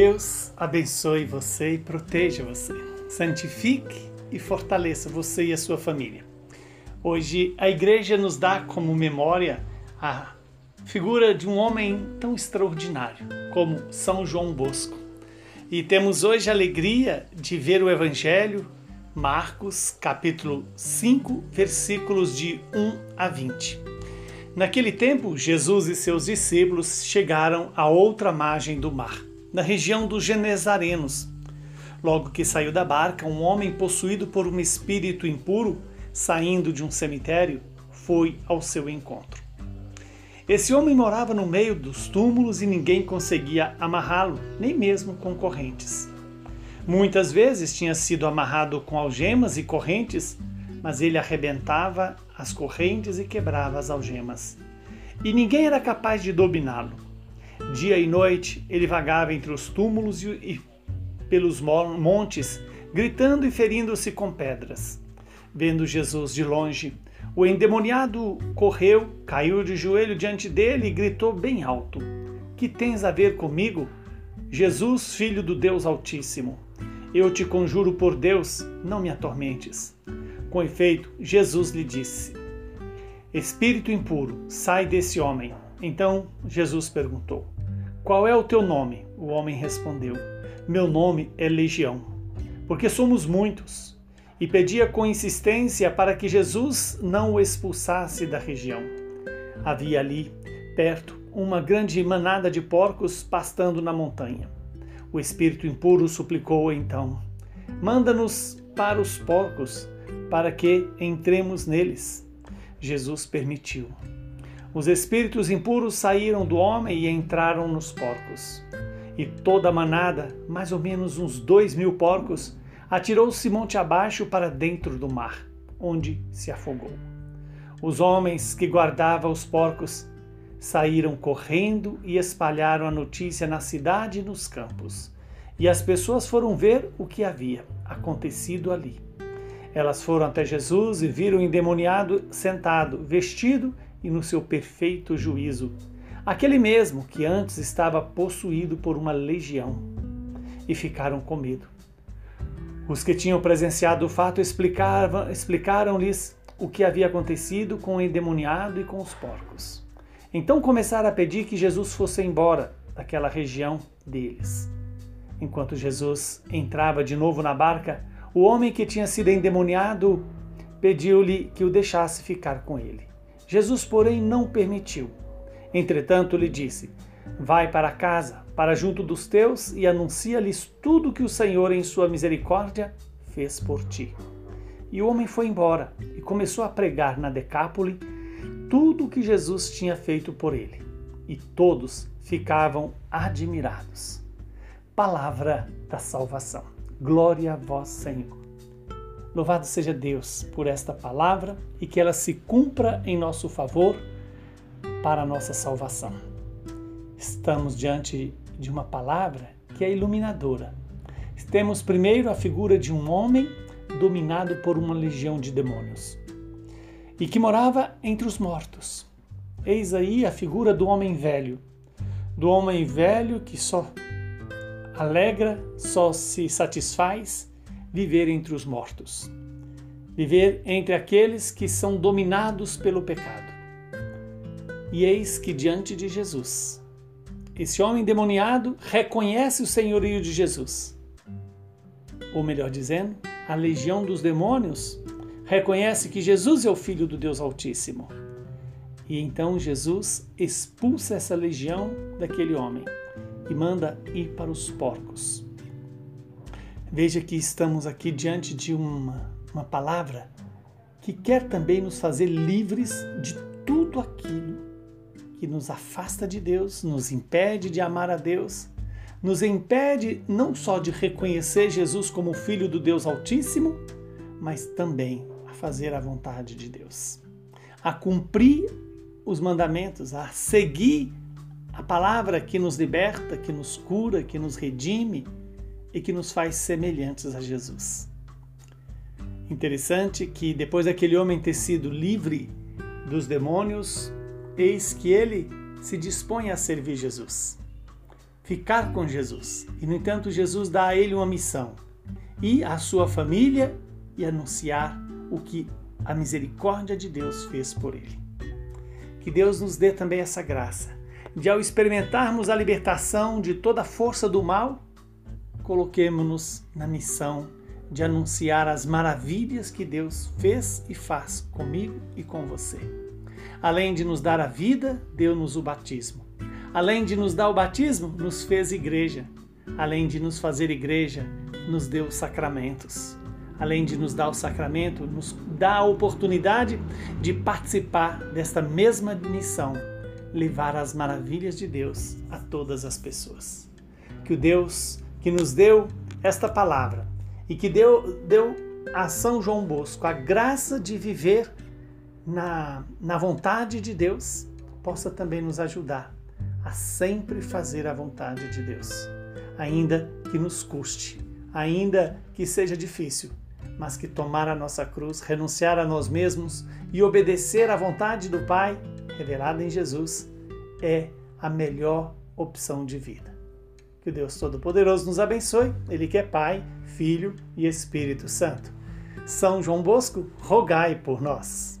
Deus abençoe você e proteja você. Santifique e fortaleça você e a sua família. Hoje a igreja nos dá como memória a figura de um homem tão extraordinário como São João Bosco. E temos hoje a alegria de ver o evangelho Marcos, capítulo 5, versículos de 1 a 20. Naquele tempo, Jesus e seus discípulos chegaram à outra margem do mar na região dos Genezarenos. Logo que saiu da barca, um homem possuído por um espírito impuro, saindo de um cemitério, foi ao seu encontro. Esse homem morava no meio dos túmulos e ninguém conseguia amarrá-lo, nem mesmo com correntes. Muitas vezes tinha sido amarrado com algemas e correntes, mas ele arrebentava as correntes e quebrava as algemas. E ninguém era capaz de dominá-lo. Dia e noite ele vagava entre os túmulos e pelos montes, gritando e ferindo-se com pedras. Vendo Jesus de longe, o endemoniado correu, caiu de joelho diante dele e gritou bem alto: Que tens a ver comigo, Jesus, filho do Deus Altíssimo? Eu te conjuro por Deus, não me atormentes. Com efeito, Jesus lhe disse: Espírito impuro, sai desse homem. Então Jesus perguntou: qual é o teu nome? O homem respondeu: Meu nome é Legião, porque somos muitos. E pedia com insistência para que Jesus não o expulsasse da região. Havia ali, perto, uma grande manada de porcos pastando na montanha. O espírito impuro suplicou então: Manda-nos para os porcos, para que entremos neles. Jesus permitiu. Os espíritos impuros saíram do homem e entraram nos porcos. E toda a manada, mais ou menos uns dois mil porcos, atirou-se monte abaixo para dentro do mar, onde se afogou. Os homens que guardavam os porcos saíram correndo e espalharam a notícia na cidade e nos campos. E as pessoas foram ver o que havia acontecido ali. Elas foram até Jesus e viram o endemoniado sentado, vestido e no seu perfeito juízo, aquele mesmo que antes estava possuído por uma legião, e ficaram com medo. Os que tinham presenciado o fato explicaram-lhes o que havia acontecido com o endemoniado e com os porcos. Então começaram a pedir que Jesus fosse embora daquela região deles. Enquanto Jesus entrava de novo na barca, o homem que tinha sido endemoniado pediu-lhe que o deixasse ficar com ele. Jesus, porém, não permitiu. Entretanto, lhe disse: Vai para casa, para junto dos teus, e anuncia-lhes tudo que o Senhor, em sua misericórdia, fez por ti. E o homem foi embora e começou a pregar na Decápole tudo o que Jesus tinha feito por ele. E todos ficavam admirados. Palavra da salvação. Glória a vós, Senhor. Louvado seja Deus por esta palavra e que ela se cumpra em nosso favor para a nossa salvação. Estamos diante de uma palavra que é iluminadora. Temos primeiro a figura de um homem dominado por uma legião de demônios e que morava entre os mortos. Eis aí a figura do homem velho, do homem velho que só alegra, só se satisfaz viver entre os mortos, viver entre aqueles que são dominados pelo pecado. E eis que diante de Jesus, esse homem demoniado reconhece o senhorio de Jesus. Ou melhor dizendo, a legião dos demônios reconhece que Jesus é o Filho do Deus Altíssimo. E então Jesus expulsa essa legião daquele homem e manda ir para os porcos. Veja que estamos aqui diante de uma, uma palavra que quer também nos fazer livres de tudo aquilo que nos afasta de Deus, nos impede de amar a Deus, nos impede não só de reconhecer Jesus como Filho do Deus Altíssimo, mas também a fazer a vontade de Deus, a cumprir os mandamentos, a seguir a palavra que nos liberta, que nos cura, que nos redime e que nos faz semelhantes a Jesus. Interessante que depois daquele homem ter sido livre dos demônios, eis que ele se dispõe a servir Jesus. ficar com Jesus. E, no entanto, Jesus dá a ele uma missão: ir à sua família e anunciar o que a misericórdia de Deus fez por ele. Que Deus nos dê também essa graça de, ao experimentarmos a libertação de toda a força do mal, coloquemos-nos na missão de anunciar as maravilhas que Deus fez e faz comigo e com você. Além de nos dar a vida, deu-nos o batismo. Além de nos dar o batismo, nos fez igreja. Além de nos fazer igreja, nos deu sacramentos. Além de nos dar o sacramento, nos dá a oportunidade de participar desta mesma missão, levar as maravilhas de Deus a todas as pessoas. Que o Deus que nos deu esta palavra e que deu, deu a São João Bosco a graça de viver na, na vontade de Deus, possa também nos ajudar a sempre fazer a vontade de Deus, ainda que nos custe, ainda que seja difícil, mas que tomar a nossa cruz, renunciar a nós mesmos e obedecer à vontade do Pai, revelada em Jesus, é a melhor opção de vida. Que Deus Todo-Poderoso nos abençoe, Ele que é Pai, Filho e Espírito Santo. São João Bosco, rogai por nós.